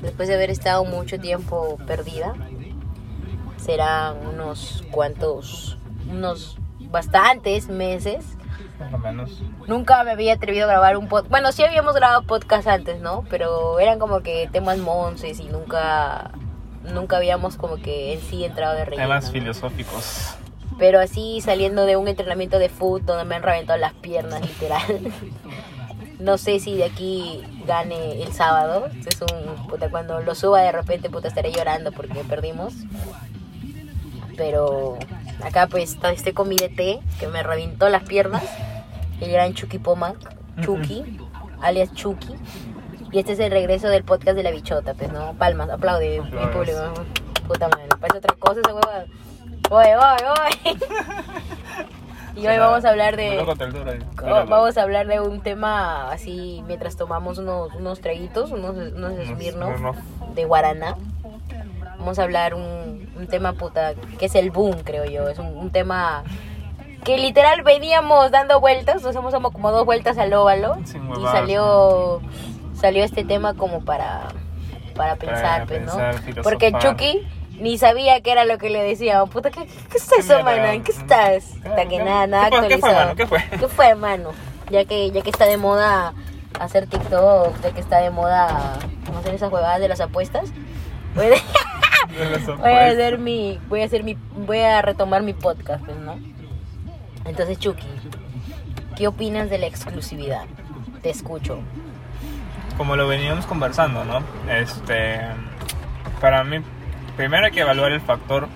Después de haber estado mucho tiempo perdida, serán unos cuantos, unos bastantes meses. Por lo menos. Nunca me había atrevido a grabar un podcast. Bueno, sí habíamos grabado podcast antes, ¿no? Pero eran como que temas monces y nunca, nunca habíamos como que en sí entrado de relleno. Temas filosóficos. Pero así saliendo de un entrenamiento de foot donde me han reventado las piernas, literal. No sé si de aquí gane el sábado. Es un puta cuando lo suba de repente puta estaré llorando porque perdimos. Pero acá pues este con mi DT que me reventó las piernas. El gran Chucky Pomac, Chucky, alias Chucky. Y este es el regreso del podcast de la bichota, pues no, palmas, aplaude mi público. Puta madre, parece otra cosa esa huevada. Oye, oye, oye. Y hoy vamos a hablar de... Duro. Vamos a hablar de un tema así mientras tomamos unos, unos traguitos, unos, unos Smirnoff. de Guaraná. Vamos a hablar un, un tema puta que es el boom, creo yo. Es un, un tema que literal veníamos dando vueltas, nos hemos dado como dos vueltas al óvalo y salió salió este tema como para para pensar, Para pues, ¿no? filosofar. Porque Chucky ni sabía qué era lo que le decían. Puta, ¿qué, qué, qué es ¿Qué eso, mierda? mano? ¿En qué estás? ¿Qué- Hasta que nada, nada fue- qué fue, actualizado. mano? ¿Qué fue? ¿Qué fue, mano? Ya que, ya que está de moda hacer TikTok, ya que está de moda hacer esas huevadas de las apuestas, voy a, voy hacer mi, voy a hacer mi, voy a retomar mi podcast, pues, ¿no? Entonces, Chucky, ¿qué opinas de la exclusividad? Te escucho. Como lo veníamos conversando, ¿no? Este. Para mí, primero hay que evaluar el factor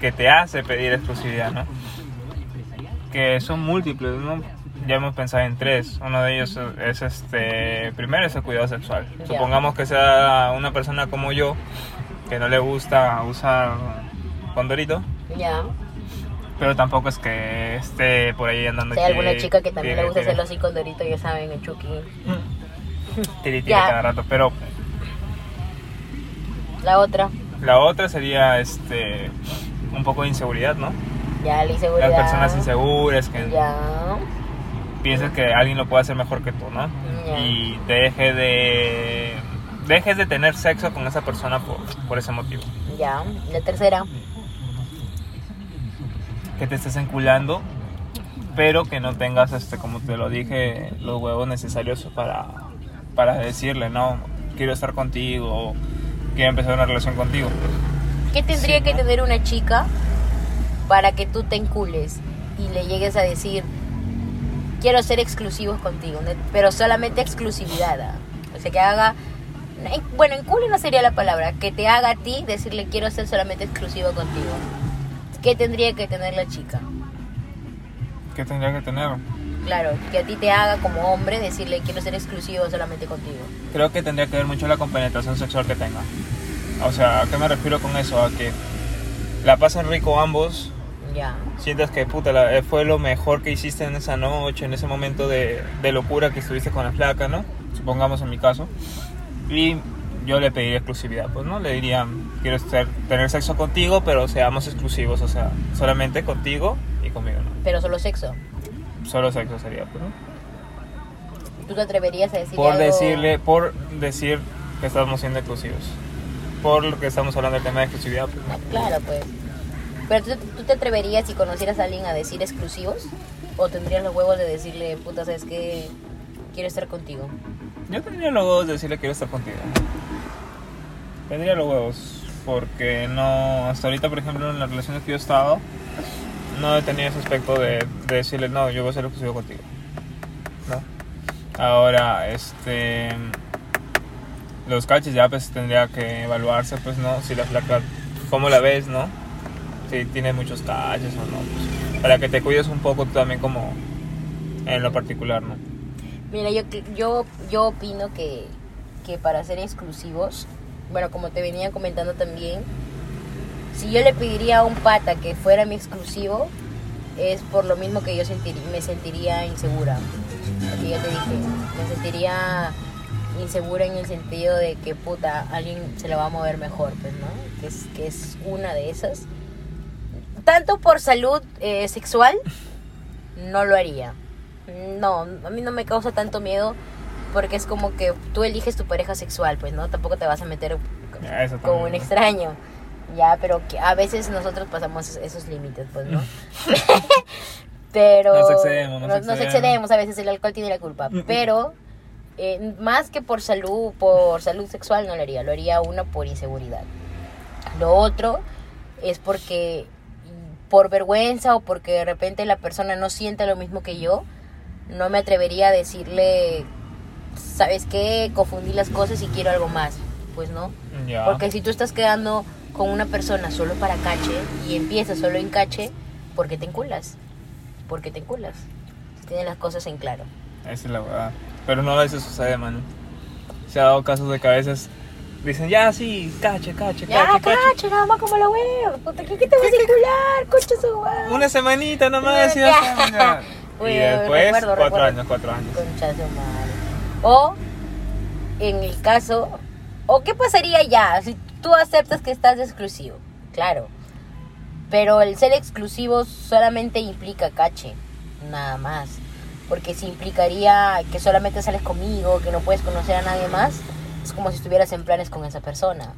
que te hace pedir exclusividad, ¿no? Que son múltiples, ¿no? Ya hemos pensado en tres. Uno de ellos es este. Primero es el cuidado sexual. Supongamos que sea una persona como yo, que no le gusta usar condorito, Ya. pero tampoco es que esté por ahí andando. Si hay alguna chica que también le gusta hacerlo así con Dorito, ya saben, el Chucky. tiri, tiri cada rato. Pero La otra, la otra sería este un poco de inseguridad, ¿no? ya la inseguridad. Las personas inseguras que Ya. piensas que alguien lo puede hacer mejor que tú, ¿no? Ya. Y deje de dejes de tener sexo con esa persona por, por ese motivo. Ya. La tercera. Que te estés enculando, pero que no tengas este como te lo dije, los huevos necesarios para para decirle, "No, quiero estar contigo" o quiero empezar una relación contigo. ¿Qué tendría Sí, que ¿no? tener una chica para que tú te encules y le llegues a decir, quiero ser exclusivos contigo, pero solamente exclusividad? ¿ah? O sea, que haga, en- bueno, encule no sería la palabra, que te haga a ti decirle, quiero ser solamente exclusivo contigo. ¿Qué tendría que tener la chica? ¿Qué tendría que tener? Claro, que a ti te haga como hombre decirle, quiero ser exclusivo solamente contigo. Creo que tendría que ver mucho la compenetración sexual que tenga. O sea, ¿a qué me refiero con eso? A que la pasen rico ambos, Ya. sientas que puta, la- eh, fue lo mejor que hiciste en esa noche, en ese momento de, de locura que estuviste con la flaca, ¿no? Supongamos en mi caso. Y yo le pediría exclusividad, pues, ¿no? Le diría, quiero estar, tener sexo contigo, pero seamos exclusivos, o sea, solamente contigo y conmigo, ¿no? Pero solo sexo. Solo sexo sería, ¿no? ¿Tú te atreverías a decirle por algo? decirle, por decir que estamos siendo exclusivos. Por lo que estamos hablando del tema de exclusividad. pues, ¿no? Ah, Claro, pues. Pero ¿tú, tú te atreverías si conocieras a alguien a decir exclusivos? ¿O tendrías los huevos de decirle, puta, sabes que quiero estar contigo? Yo tendría los huevos de decirle quiero estar contigo. Tendría los huevos. Porque no, hasta ahorita, por ejemplo, en las relaciones que yo he estado, no tenido ese aspecto de, de decirle, no, yo voy a ser exclusivo contigo. ¿No? Ahora, este. Los caches ya pues tendría que evaluarse, pues, ¿no? Si la flaca, ¿cómo la ves, no? Si tiene muchos caches o no. pues, para que te cuides un poco también como en lo particular, ¿no? Mira, yo, yo, yo opino que, que para ser exclusivos, bueno, como te venía comentando también, si yo le pediría a un pata que fuera mi exclusivo, es por lo mismo que yo sentir, me sentiría insegura. Porque ya te dije, me sentiría insegura en el sentido de que puta, alguien se la va a mover mejor, pues, ¿no? Que es, que es una de esas. tanto por salud eh, sexual, no lo haría. No, a mí no me causa tanto miedo porque es como que tú eliges tu pareja sexual, pues, ¿no? Tampoco te vas a meter con un extraño. Ya, pero que a veces nosotros pasamos esos- esos límites, pues, ¿no? pero Nos excedemos, nos nos- excedemos. excedemos, a veces el alcohol tiene la culpa. Pero eh, más que por salud, por salud sexual no lo haría, lo haría uno por inseguridad. Lo otro es porque por vergüenza o porque de repente la persona no siente lo mismo que yo, no me atrevería a decirle, ¿sabes qué? Confundí las cosas y quiero algo más. Pues no. Porque si tú estás quedando con una persona solo para cache y empiezas solo en cache, ¿por qué te enculas? ¿Por qué te enculas? Si tienes las cosas en claro. Esa es la verdad. Pero no a veces sucede, mano. Se ha dado casos de que a veces dicen, ya sí, cache, cache, Ya, cache, cache. cache, nada más como la. Puta, ¿qué, qué te vas a encular? Concha su madre. Una semanita nomás y ya está, ya. Y después, recuerdo, cuatro recuerdo. años, cuatro años. Concha su madre. O, en el caso, o qué pasaría ya si tú aceptas que estás exclusivo. Claro. Pero el ser exclusivo solamente implica cache, nada más. Porque si implicaría que solamente sales conmigo, que no puedes conocer a nadie más, es como si estuvieras en planes con esa persona.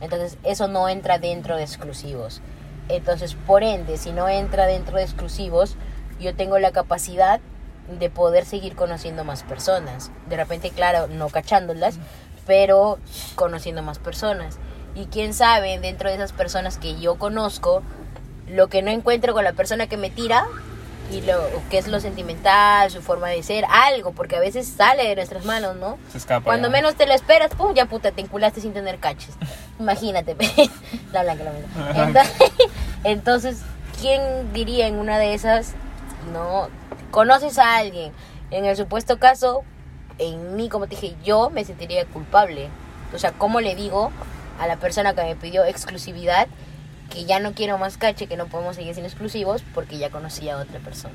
Entonces, eso no entra dentro de exclusivos. Entonces, por ende, si no entra dentro de exclusivos, yo tengo la capacidad de poder seguir conociendo más personas. De repente, claro, no cachándolas, pero conociendo más personas. Y quién sabe, dentro de esas personas que yo conozco, lo que no encuentro con la persona que me tira y lo que es lo sentimental, su forma de ser, algo, porque a veces sale de nuestras manos, ¿no? Se escapa. Cuando ya. menos te lo esperas, pum, ya puta, te enculaste sin tener caches. Imagínate, la blanca, la blanca. Entonces, entonces, ¿quién diría en una de esas, no, conoces a alguien? En el supuesto caso, en mí, como te dije, yo me sentiría culpable. O sea, ¿cómo le digo a la persona que me pidió exclusividad que ya no quiero más cache, que no podemos seguir sin exclusivos porque ya conocí a otra persona?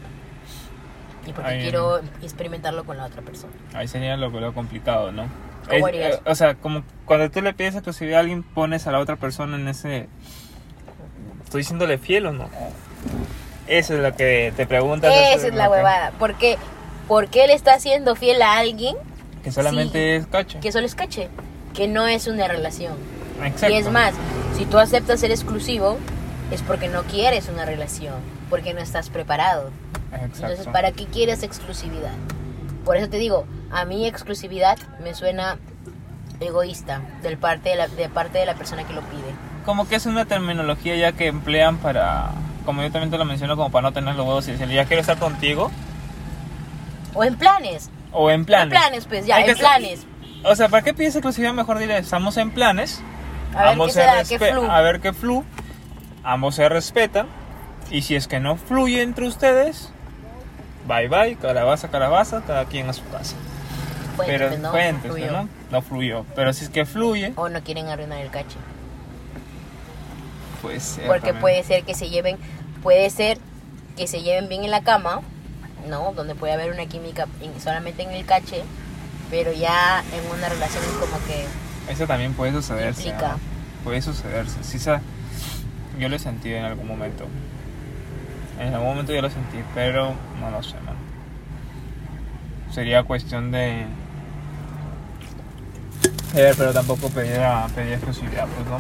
Y porque Ahí, quiero experimentarlo con la otra persona. Ahí sería lo, lo complicado, ¿no? ¿Cómo Es- harías? eh, o sea, como cuando tú le pides exclusividad a alguien, pones a la otra persona en ese... ¿Estoy diciéndole fiel o no? Eso es lo que te preguntas. Esa es la que- huevada. Porque, porque él está siendo fiel a alguien Que solamente Sí. es cacho. que solo es cache, que no es una relación. Exacto. Y es más, si tú aceptas ser exclusivo, es porque no quieres una relación, porque no estás preparado. Exacto. Entonces, ¿para qué quieres exclusividad? Por eso te digo, a mí exclusividad me suena egoísta del parte de la, de parte de la persona que lo pide. Como que es una terminología ya que emplean para... Como yo también te lo menciono, como para no tener los huevos y decirle, ya quiero estar contigo. O en planes. O en planes. En planes, pues ya, Hay en ser- planes. O sea, ¿para qué pides exclusividad? Mejor dile, estamos en planes. A ver ambos qué se da, qué. A ver qué flu. Ambos se respetan. Y si es que no fluye entre ustedes, bye bye, calabaza, calabaza, cada quien a su casa. Cuéntame, Pero ¿no? cuéntese, Fluyó. ¿no? No fluyó. Pero si es que fluye, O no quieren arruinar el cache. pues ser Porque también. puede ser que se lleven, puede ser que se lleven bien en la cama, ¿no? Donde puede haber una química en- solamente en el cache, pero ya en una relación es como que Eso también puede sucederse. ¿no? Puede sucederse. Sí, sa- yo lo he sentido en algún momento. En algún momento yo lo sentí, pero no lo sé, man. Sería cuestión de... Pero tampoco pedir, a- pedir exclusividad, pues, ¿no?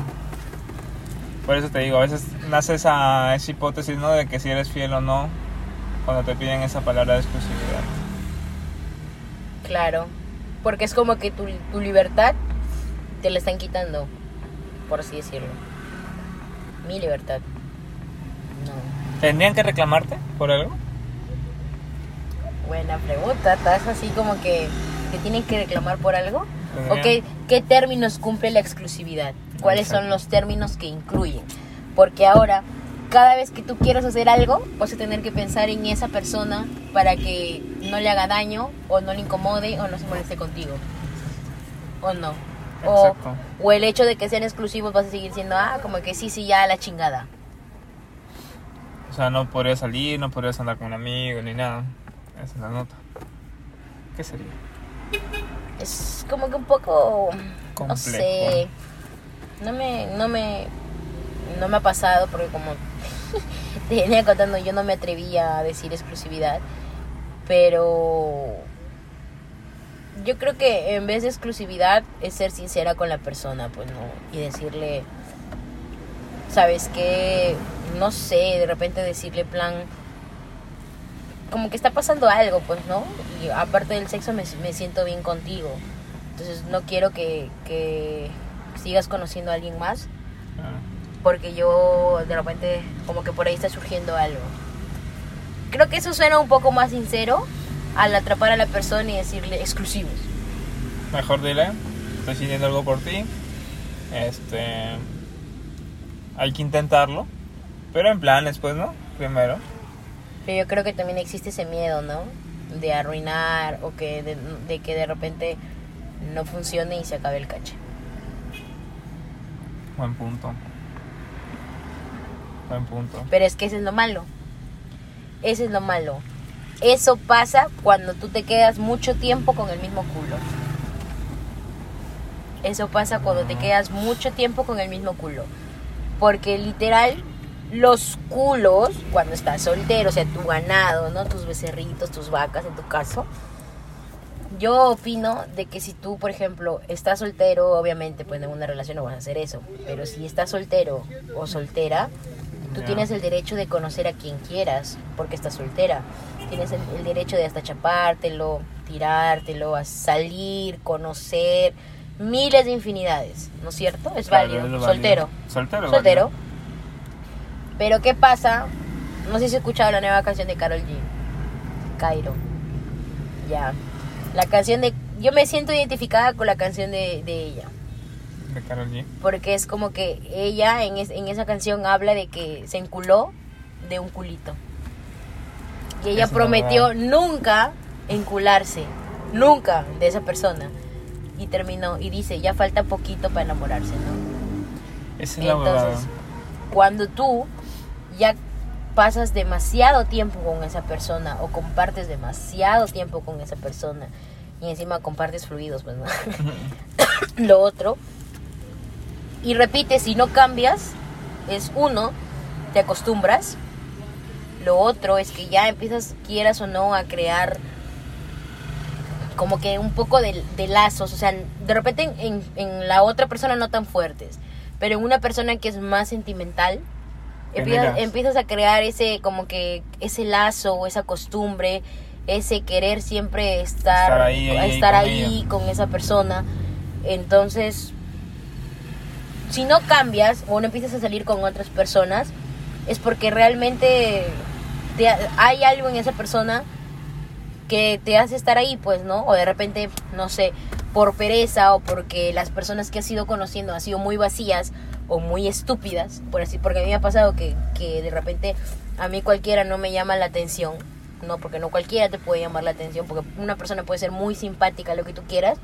Por eso te digo, a veces nace esa, esa hipótesis, ¿no? De que si eres fiel o no, cuando te piden esa palabra de exclusividad. claro, porque es como que tu, tu libertad te la están quitando, por así decirlo. Mi libertad. No. ¿Tendrían que reclamarte por algo? Buena pregunta, estás así como que que tienen que reclamar por algo. ¿O qué, qué términos cumple la exclusividad? ¿Cuáles son Exacto. los términos que incluyen? Porque ahora, cada vez que tú quieras hacer algo, vas a tener que pensar en esa persona para que no le haga daño, o no le incomode, o no se moleste contigo. ¿O no? O, o el hecho de que sean exclusivos vas a seguir siendo, ah, como que sí, sí, ya a la chingada. O sea, no podrías salir, no podrías andar con un amigo ni nada. Esa es la nota. ¿Qué sería? Es como que un poco, no Complejo. sé, no me, no me, no me ha pasado porque como te venía contando, yo no me atrevía a decir exclusividad, pero yo creo que en vez de exclusividad es ser sincera con la persona, pues no, y decirle, sabes que, no sé, de repente decirle plan, como que está pasando algo, pues no, y aparte del sexo me, me siento bien contigo, entonces no quiero que, que sigas conociendo a alguien más, Ah, porque yo de repente como que por ahí está surgiendo algo. Creo que eso suena un poco más sincero al atrapar a la persona y decirle exclusivos. Mejor dile, estoy sintiendo algo por ti. Este. Hay que intentarlo. Pero en plan, después, ¿no? Primero. Pero yo creo que también existe ese miedo, ¿no? De arruinar o que de, de que de repente no funcione y se acabe el caché. Buen punto. Buen punto. Pero es que eso es lo malo. Eso es lo malo. Eso pasa cuando tú te quedas mucho tiempo con el mismo culo. Eso pasa cuando te quedas mucho tiempo con el mismo culo. Porque literal, los culos, cuando estás soltero, o sea, tu ganado, ¿no? Tus becerritos, tus vacas en tu caso. Yo opino de que si tú, por ejemplo, estás soltero, obviamente, pues en una relación no vas a hacer eso. Pero si estás soltero o soltera, tú tienes el derecho de conocer a quien quieras, porque estás soltera. Tienes el, el derecho de hasta chapártelo, tirártelo, a salir, conocer, miles de infinidades, ¿no es cierto? Es Claro, válido. Soltero. Soltero. Soltero. válido. Pero ¿qué pasa? No sé si has escuchado la nueva canción de Carol G. Cairo. Ya. La canción de... Yo me siento identificada con la canción de, de ella. De Karol G. Porque es como que ella en, es- en esa canción habla de que se enculó de un culito. Y ella es prometió nunca encularse. Nunca de esa persona. Y terminó. Y dice, ya falta poquito para enamorarse, ¿no? Esa es la verdad. Entonces, cuando tú ya pasas demasiado tiempo con esa persona o compartes demasiado tiempo con esa persona y encima compartes fluidos, pues no. Lo otro, y repites, si no cambias, es uno, te acostumbras. Lo otro es que ya empiezas, quieras o no, a crear como que un poco de, de lazos, o sea, de repente en, en- en la otra persona no tan fuertes, pero en una persona que es más sentimental, empiezas, a crear ese como que ese lazo o esa costumbre, ese querer siempre estar, Estar ahí, ahí, ahí estar con ahí ella. con esa persona. Entonces, si no cambias o no empiezas a salir con otras personas, es porque realmente te- hay algo en esa persona que te hace estar ahí, pues, ¿no? O de repente, no sé, por pereza o porque las personas que has ido conociendo han sido muy vacías o muy estúpidas, por así, porque a mí me ha pasado que, que de repente a mí cualquiera no me llama la atención, ¿no? Porque no cualquiera te puede llamar la atención, porque una persona puede ser muy simpática, lo que tú quieras,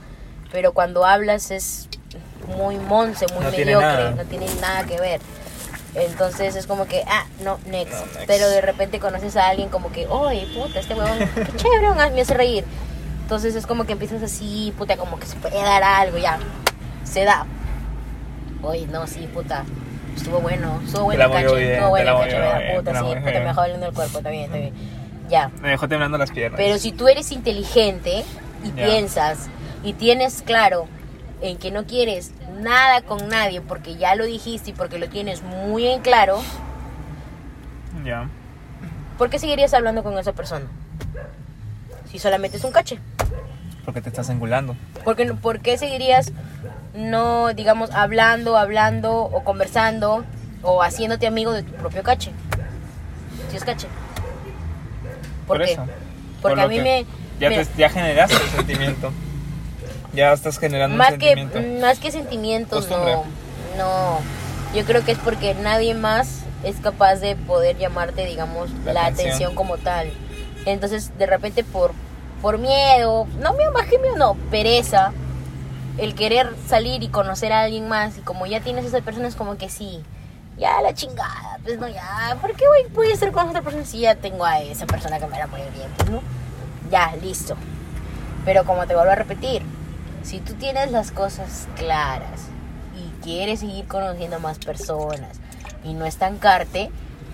pero cuando hablas es muy monce, muy No tiene mediocre, nada. no tiene nada que ver. Entonces es como que, ah, no, next. No, next. Pero de repente conoces a alguien como que, oye, puta, este huevón, qué chévere, me hace reír. Entonces es como que empiezas así, puta, como que se puede dar algo, ya. Se da. Oye, no, sí, puta. Estuvo bueno, estuvo bueno cacho, estuvo bueno cacho, puta, sí, puta, me dejó doliendo el cuerpo, está bien, está bien. Ya. Me dejó temblando las piernas. Pero si tú eres inteligente y Ya. piensas y tienes claro en que no quieres nada con nadie porque ya lo dijiste y porque lo tienes muy en claro, Ya. ¿por qué seguirías hablando con esa persona? Si solamente es un cache. Porque te estás engulando. ¿Por qué, no- por qué seguirías no, digamos, hablando, hablando o conversando o haciéndote amigo de tu propio cache? Si es cache. ¿Por, Por qué? eso. Porque Por a mí que me... Ya, mira, te, ya generaste el sentimiento. Ya estás generando más un que sentimiento. más que sentimientos Costumbre. no no yo creo que es porque nadie más es capaz de poder llamarte digamos la, La atención. atención. como tal entonces de repente por por miedo no miedo más que miedo no pereza el querer salir y conocer a alguien más y como ya tienes a esa persona es como que sí ya la chingada pues no ya ¿por qué voy, voy a estar con otra persona si ya tengo a esa persona que me la muy bien pues no ya listo pero como te vuelvo a repetir, si tú tienes las cosas claras y quieres seguir conociendo más personas y no estancarte,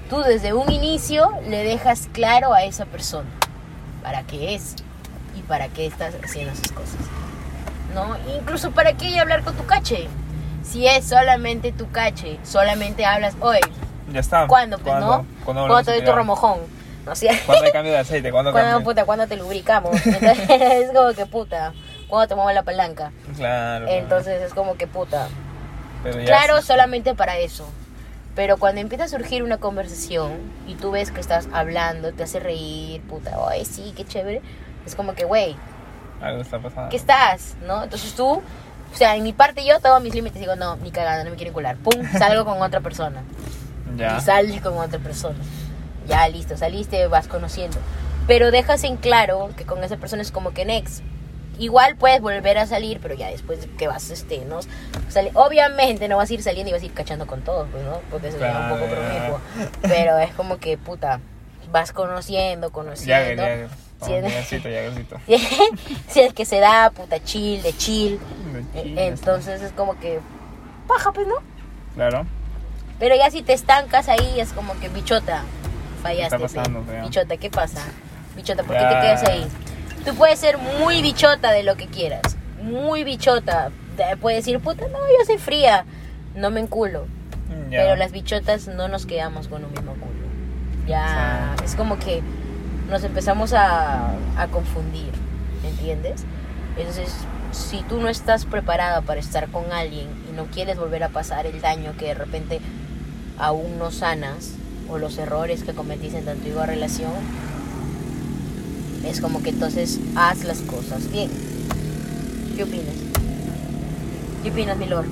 tú desde un inicio le dejas claro a esa persona para qué es y para qué estás haciendo esas cosas. ¿No? Incluso para qué a hablar con tu cache. Si es solamente tu cache, solamente hablas, oye, Ya está. ¿cuándo? Pues ¿Cuándo? no. ¿Cuándo ¿Cuándo te a doy tu remojón? No sé. ¿Cuándo hay cambio de aceite? ¿Cuándo ¿Cuándo, cambio? puta, ¿cuándo te lubricamos? Entonces, es como que puta. ¿Cuándo te muevo la palanca? Claro. Entonces es como que puta. Pero Claro, sí. solamente para eso. Pero cuando empieza a surgir una conversación y tú ves que estás hablando, te hace reír, puta, ay, sí, qué chévere. Es como que, güey, Algo está pasando. ¿qué estás? ¿No? Entonces tú, o sea, en mi parte yo todos mis límites digo, no, ni cagando, no me quieren cular. Pum, salgo con otra persona. Ya. Y sales con otra persona. Ya, listo, saliste, vas conociendo. Pero dejas en claro que con esa persona es como que next. Igual puedes volver a salir, pero ya después que vas, este, ¿no? Sale- Obviamente no vas a ir saliendo y vas a ir cachando con todos, pues, ¿no? Porque eso sería un poco Claro. promiscuo. Pero es como que, puta, vas conociendo, conociendo. Jagger. Sí, Como Jaggercito, Jaggercito. si es que se da, puta, chill, de chill. De chill, Entonces es como que, paja, pues, ¿no? Claro. Pero ya si te estancas ahí es como que bichota, fallaste. ¿Qué está pasando, bichota, ¿qué pasa? Bichota, ¿por qué Ya. te quedas ahí? Tú puedes ser muy bichota de lo que quieras, muy bichota. Te Puedes decir, puta, no, yo soy fría, no me enculo. Ya. Pero las bichotas no nos quedamos con un mismo culo. Ya, es como que nos empezamos a, a confundir, ¿entiendes? Entonces, si tú no estás preparada para estar con alguien y no quieres volver a pasar el daño que de repente aún no sanas o los errores que cometiste en tu antigua relación, es como que entonces haz las cosas bien. ¿Qué opinas? ¿Qué opinas, mi lord?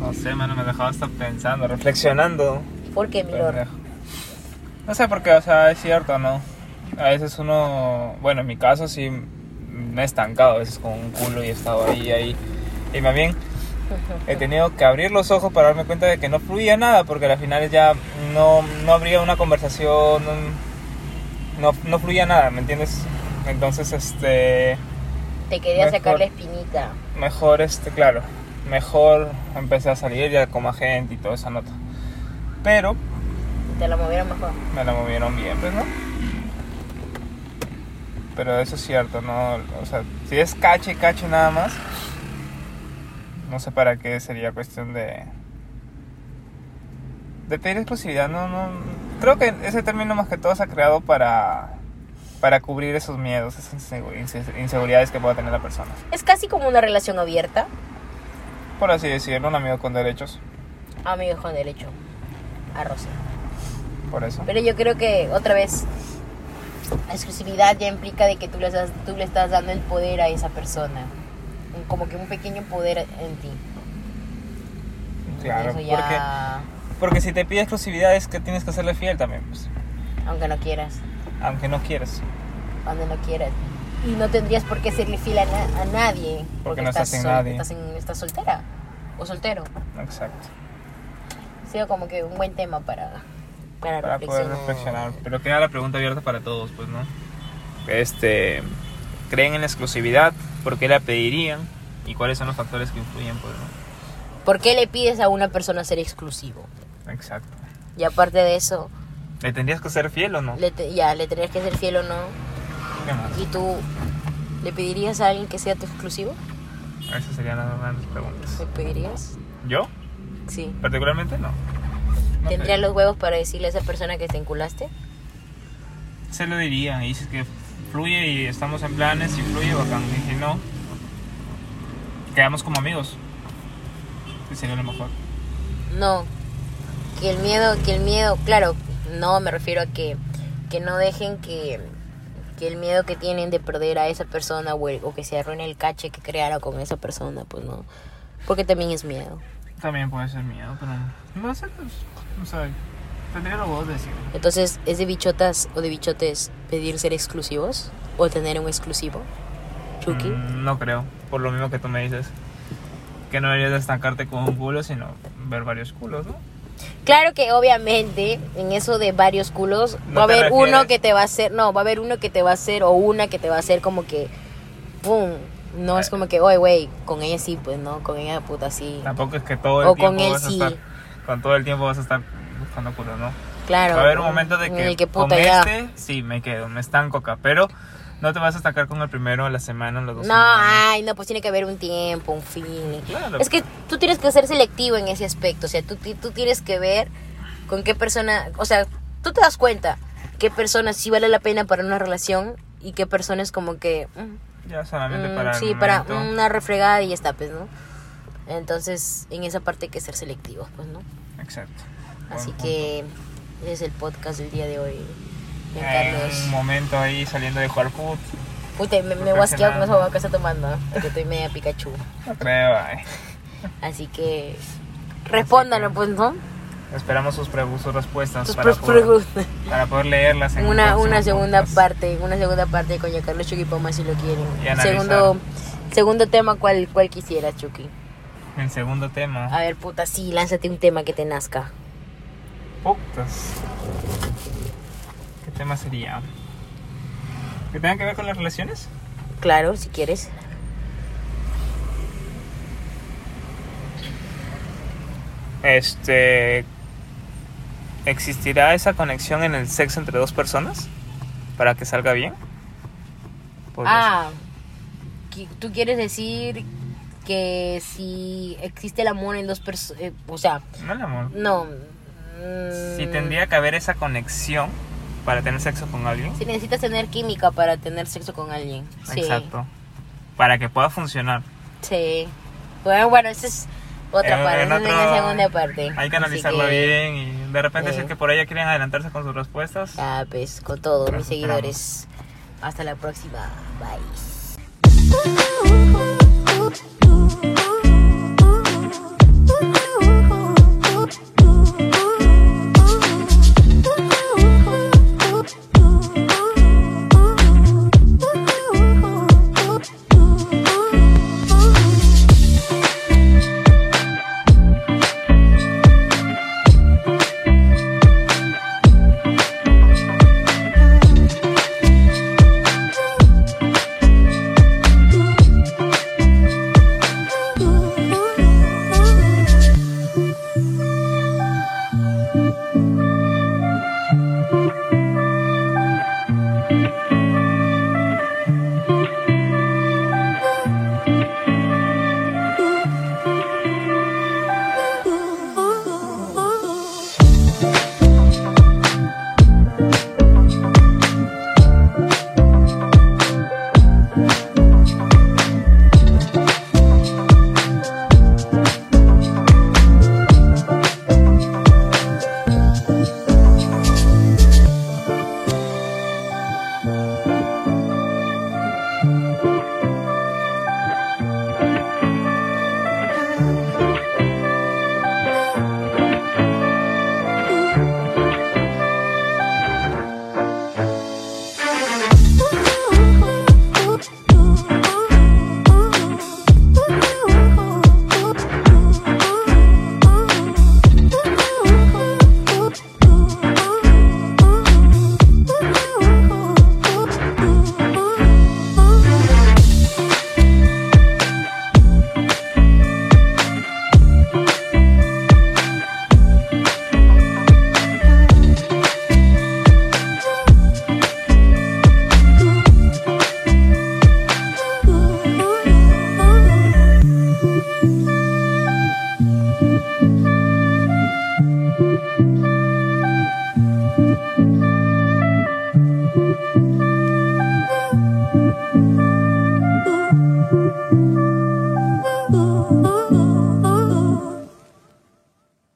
No sé, mano, me dejaba estar pensando, reflexionando. ¿Por qué, mi lord? Pendejo. No sé por qué, o sea, es cierto, ¿no? A veces uno, bueno, en mi caso sí me he estancado a veces con un culo y he estado ahí, ahí. Y más bien he tenido que abrir los ojos para darme cuenta de que no fluía nada, porque al final ya no, no habría una conversación, no, no, fluía nada, ¿me entiendes? Entonces, este, Te quería Mejor. sacar la espinita. mejor, este, claro, mejor empecé a salir ya con más gente y toda esa nota. Pero Te la movieron mejor. me la movieron bien, pues, ¿no? Pero eso es cierto, ¿no? O sea, si es cache, cache nada más, no sé para qué sería cuestión de... De pedir exclusividad, no, no... Creo que ese término más que todo se ha creado para... Para cubrir esos miedos, esas insegu- inse- inseguridades que pueda tener la persona. Es casi como una relación abierta. Por así decirlo, un amigo con derechos, Amigos con derecho a roce. por eso. Pero yo creo que otra vez la exclusividad ya implica de que tú le, estás, tú le estás dando el poder a esa persona. Como que un pequeño poder en ti. Claro, Eso ya, porque si te pide exclusividad es que tienes que serle fiel también, pues, aunque no quieras, aunque no quieras. cuando no quieras. Y no tendrías por qué serle fiel a, na- a nadie. Porque no estás sin nadie. Estás, en- estás soltera o soltero. Exacto. Ha sido como que un buen tema para, para, para poder reflexionar. reflexionar. Pero queda la pregunta abierta para todos, pues, ¿no? Este, ¿creen en la exclusividad? ¿Por qué la pedirían? ¿Y cuáles son los factores que influyen, pues, no? ¿Por qué le pides a una persona ser exclusivo? Exacto. Y aparte de eso, ¿Le tendrías que ser fiel o no? le te- ya le tendrías que ser fiel o no. ¿Qué más? ¿Y tú le pedirías a alguien que sea tu exclusivo? Esas serían las grandes preguntas. ¿Le pedirías? ¿Yo? Sí. Particularmente, no. No ¿Tendrías los huevos para decirle a esa persona que te enculaste? Se lo diría. Y dices que fluye y estamos en planes y fluye, bacán. Y si no, quedamos como amigos. Que sería lo mejor. No. Que el miedo, que el miedo, claro, no me refiero a que, que no dejen que, que el miedo que tienen de perder a esa persona o, el- o que se arruine el cache que crearon con esa persona, pues no. Porque también es miedo. También puede ser miedo, pero no sé, pues, o sea, tendría la voz de decir. Entonces, ¿es de bichotas o de bichotes pedir ser exclusivos? ¿O tener un exclusivo? Chucky. Mm, no creo, por lo mismo que tú me dices. Que no deberías de estancarte con un culo, sino ver varios culos, ¿no? Claro que obviamente en eso de varios culos No va a haber uno refieres- que te va a hacer, no, va a haber uno que te va a hacer o una que te va a hacer como que, ¡pum! No es como que, oye, güey, con ella sí, pues no, con ella puta sí. Tampoco es que todo el O tiempo con él vas a sí. estar, con todo el tiempo vas a estar buscando culos, ¿no? Claro. Va a haber un momento de en que, el que con puta ya. este, sí, me quedo, me estanco acá. Pero no te vas a estancar con el primero, la semana, los dos No, semanas. ay, no, pues tiene que haber un tiempo, un fin. Claro. Es que tú tienes que ser selectivo en ese aspecto, o sea, tú, tú tienes que ver con qué persona, o sea, tú te das cuenta qué persona sí vale la pena para una relación y qué persona es como que, mm, Ya solamente mm, para el sí, para una refregada y ya está, pues, ¿no? Entonces, en esa parte hay que ser selectivos, pues, ¿no? Exacto. Así que ese es el podcast del día de hoy. Bien, En Carlos. un momento ahí saliendo de jugar fut. Puta, me, me voy a con esa agua que está tomando, porque estoy media Pikachu. Creo, ay. Así que respóndanlo, pues, ¿no? Esperamos sus, sus respuestas Tus para poder, preguntas. para poder leerlas en un Una, una segunda podcast. parte, una segunda parte con Carlos Chucky Poma si lo quieren. Y. Segundo, segundo tema, ¿cuál, cuál quisieras, Chucky? El segundo tema. A ver, puta, sí, lánzate un tema que te nazca. Putas. ¿Qué tema sería? ¿Que tenga que ver con las relaciones? Claro, si quieres. Este. ¿Existirá esa conexión en el sexo entre dos personas? Para que salga bien. Porque Ah, tú quieres decir que si existe el amor en dos personas, o sea, No el amor. no. mm, Si tendría que haber esa conexión para tener sexo con alguien. Si necesitas tener química para tener sexo con alguien. Sí. Exacto. Para que pueda funcionar. Sí. Bueno, bueno, esa es otra En- parte, en es otro- la segunda parte. Hay que analizarlo que, bien y de repente Sí. si es que por ya quieren adelantarse con sus respuestas. Ah, pues, con todos mis seguidores. Hasta la próxima. Bye.